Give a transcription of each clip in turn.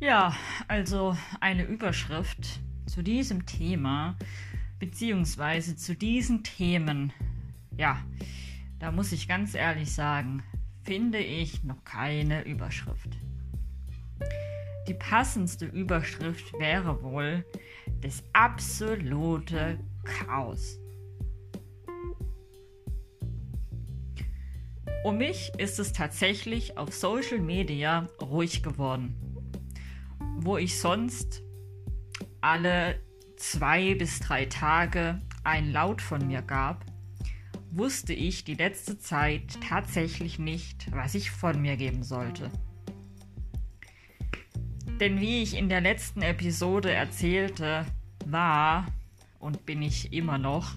Ja, also eine Überschrift zu diesem Thema, beziehungsweise zu diesen Themen. Ja, da muss ich ganz ehrlich sagen, finde ich noch keine Überschrift. Die passendste Überschrift wäre wohl das absolute Chaos. Um mich ist es tatsächlich auf Social Media ruhig geworden wo ich sonst alle zwei bis drei Tage ein Laut von mir gab, wusste ich die letzte Zeit tatsächlich nicht, was ich von mir geben sollte. Denn wie ich in der letzten Episode erzählte, war und bin ich immer noch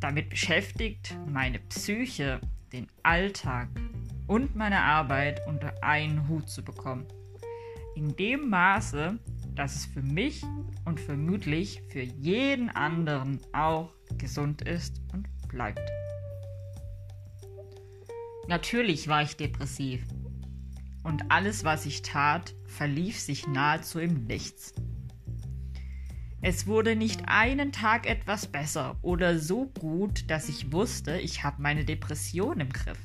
damit beschäftigt, meine Psyche, den Alltag und meine Arbeit unter einen Hut zu bekommen in dem Maße, dass es für mich und vermutlich für jeden anderen auch gesund ist und bleibt. Natürlich war ich depressiv und alles, was ich tat, verlief sich nahezu im Nichts. Es wurde nicht einen Tag etwas besser oder so gut, dass ich wusste, ich habe meine Depression im Griff.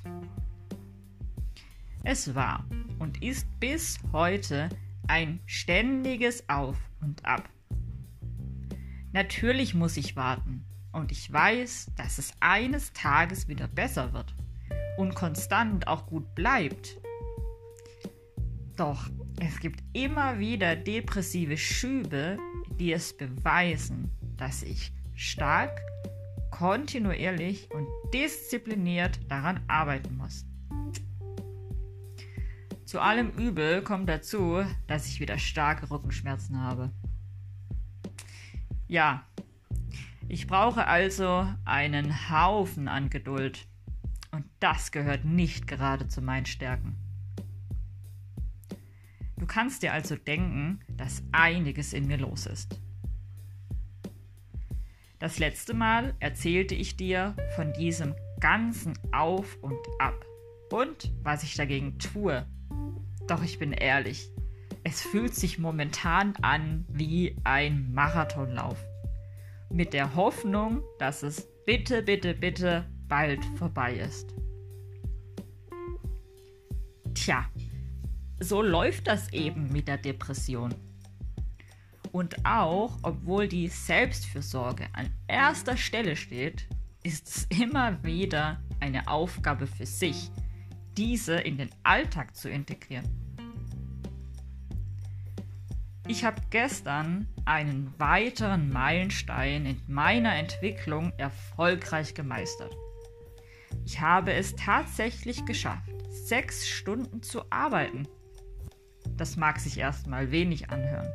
Es war und ist bis heute ein ständiges Auf und Ab. Natürlich muss ich warten und ich weiß, dass es eines Tages wieder besser wird und konstant auch gut bleibt. Doch es gibt immer wieder depressive Schübe, die es beweisen, dass ich stark, kontinuierlich und diszipliniert daran arbeiten muss. Zu allem Übel kommt dazu, dass ich wieder starke Rückenschmerzen habe. Ja, ich brauche also einen Haufen an Geduld. Und das gehört nicht gerade zu meinen Stärken. Du kannst dir also denken, dass einiges in mir los ist. Das letzte Mal erzählte ich dir von diesem ganzen Auf und Ab und was ich dagegen tue, doch ich bin ehrlich, es fühlt sich momentan an wie ein Marathonlauf. Mit der Hoffnung, dass es bitte, bitte, bitte bald vorbei ist. Tja, so läuft das eben mit der Depression. Und auch, obwohl die Selbstfürsorge an erster Stelle steht, ist es immer wieder eine Aufgabe für sich, diese in den Alltag zu integrieren. Ich habe gestern einen weiteren Meilenstein in meiner Entwicklung erfolgreich gemeistert. Ich habe es tatsächlich geschafft, sechs Stunden zu arbeiten. Das mag sich erstmal wenig anhören,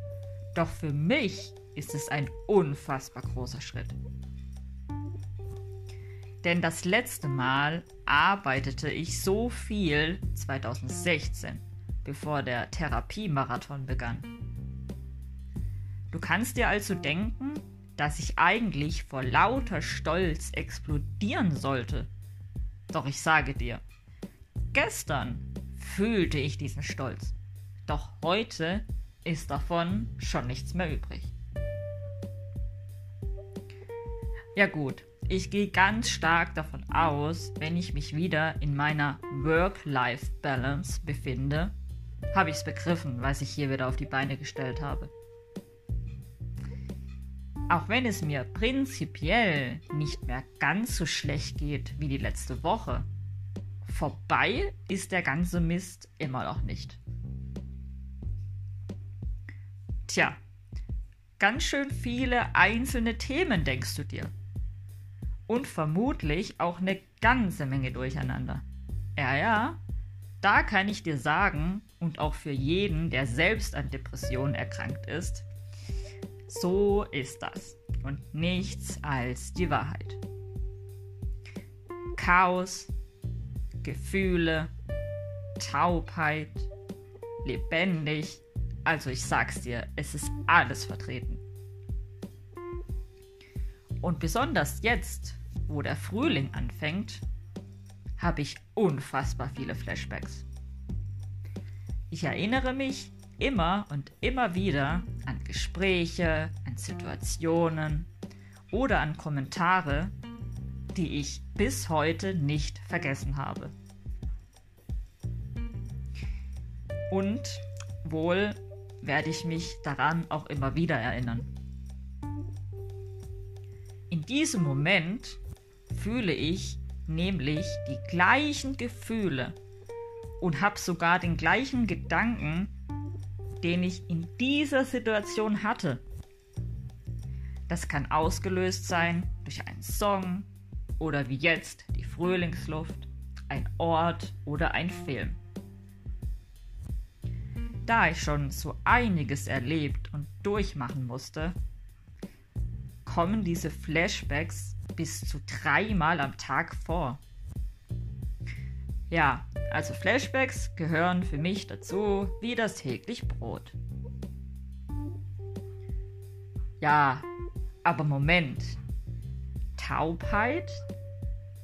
doch für mich ist es ein unfassbar großer Schritt. Denn das letzte Mal arbeitete ich so viel 2016, bevor der Therapiemarathon begann. Du kannst dir also denken, dass ich eigentlich vor lauter Stolz explodieren sollte. Doch ich sage dir, gestern fühlte ich diesen Stolz. Doch heute ist davon schon nichts mehr übrig. Ja gut, ich gehe ganz stark davon aus, wenn ich mich wieder in meiner Work-Life-Balance befinde, habe ich es begriffen, was ich hier wieder auf die Beine gestellt habe. Auch wenn es mir prinzipiell nicht mehr ganz so schlecht geht wie die letzte Woche, vorbei ist der ganze Mist immer noch nicht. Tja, ganz schön viele einzelne Themen denkst du dir. Und vermutlich auch eine ganze Menge durcheinander. Ja, ja, da kann ich dir sagen, und auch für jeden, der selbst an Depressionen erkrankt ist, so ist das und nichts als die Wahrheit. Chaos, Gefühle, Taubheit, lebendig, also ich sag's dir, es ist alles vertreten. Und besonders jetzt, wo der Frühling anfängt, habe ich unfassbar viele Flashbacks. Ich erinnere mich immer und immer wieder an Gespräche, an Situationen oder an Kommentare, die ich bis heute nicht vergessen habe. Und wohl werde ich mich daran auch immer wieder erinnern. In diesem Moment fühle ich nämlich die gleichen Gefühle und habe sogar den gleichen Gedanken, den ich in dieser Situation hatte. Das kann ausgelöst sein durch einen Song oder wie jetzt die Frühlingsluft, ein Ort oder ein Film. Da ich schon so einiges erlebt und durchmachen musste, kommen diese Flashbacks bis zu dreimal am Tag vor. Ja, also Flashbacks gehören für mich dazu wie das täglich Brot. Ja, aber Moment. Taubheit,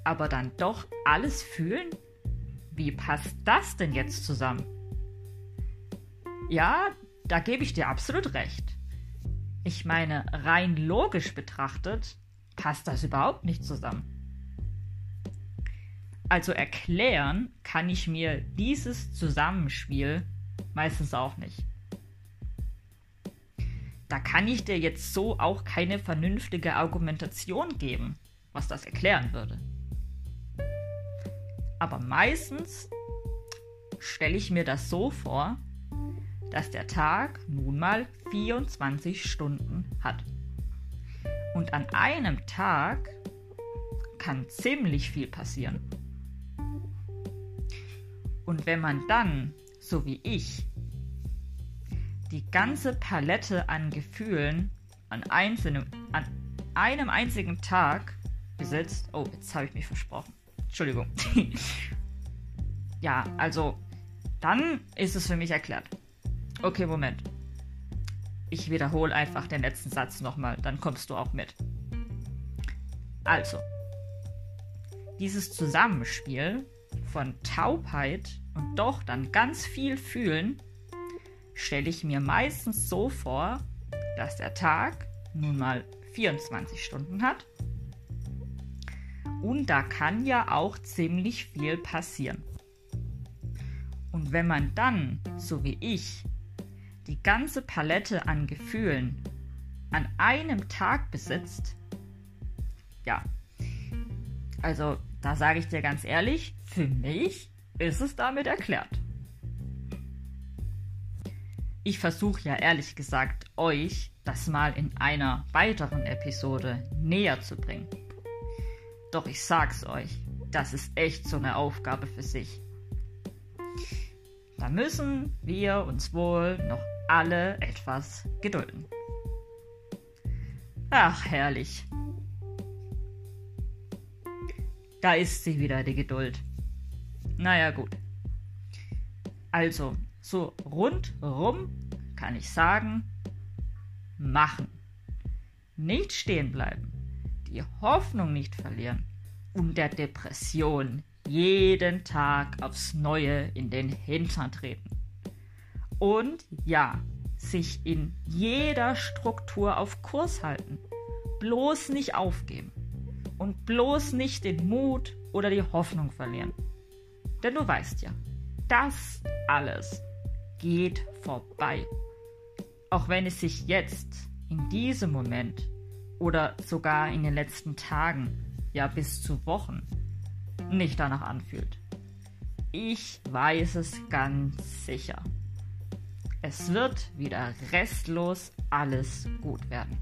aber dann doch alles fühlen? Wie passt das denn jetzt zusammen? Ja, da gebe ich dir absolut recht. Ich meine, rein logisch betrachtet passt das überhaupt nicht zusammen. Also erklären kann ich mir dieses Zusammenspiel meistens auch nicht. Da kann ich dir jetzt so auch keine vernünftige Argumentation geben, was das erklären würde. Aber meistens stelle ich mir das so vor, dass der Tag nun mal 24 Stunden hat. Und an einem Tag kann ziemlich viel passieren. Und wenn man dann, so wie ich, die ganze Palette an Gefühlen an, einzelnen, an einem einzigen Tag besitzt. Oh, jetzt habe ich mich versprochen. Entschuldigung. ja, also, dann ist es für mich erklärt. Okay, Moment. Ich wiederhole einfach den letzten Satz nochmal, dann kommst du auch mit. Also, dieses Zusammenspiel von Taubheit und doch dann ganz viel fühlen, stelle ich mir meistens so vor, dass der Tag nun mal 24 Stunden hat. Und da kann ja auch ziemlich viel passieren. Und wenn man dann, so wie ich, die ganze Palette an Gefühlen an einem Tag besitzt, ja, also da sage ich dir ganz ehrlich, für mich ist es damit erklärt. Ich versuche ja ehrlich gesagt, euch das mal in einer weiteren Episode näher zu bringen. Doch ich sag's euch, das ist echt so eine Aufgabe für sich. Da müssen wir uns wohl noch alle etwas gedulden. Ach, herrlich. Da ist sie wieder, die Geduld. Naja, gut. Also, so rundrum kann ich sagen, machen. Nicht stehen bleiben, die Hoffnung nicht verlieren und der Depression jeden Tag aufs Neue in den Hintern treten. Und ja, sich in jeder Struktur auf Kurs halten. Bloß nicht aufgeben. Und bloß nicht den Mut oder die Hoffnung verlieren. Denn du weißt ja, das alles geht vorbei. Auch wenn es sich jetzt, in diesem Moment oder sogar in den letzten Tagen, ja bis zu Wochen, nicht danach anfühlt. Ich weiß es ganz sicher. Es wird wieder restlos alles gut werden.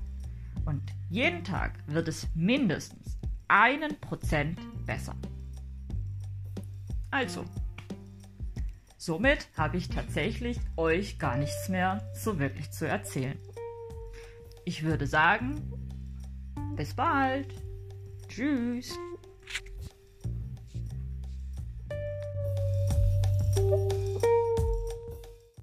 Und jeden Tag wird es mindestens einen Prozent besser. Also, Somit habe ich tatsächlich euch gar nichts mehr so wirklich zu erzählen. Ich würde sagen, bis bald. Tschüss.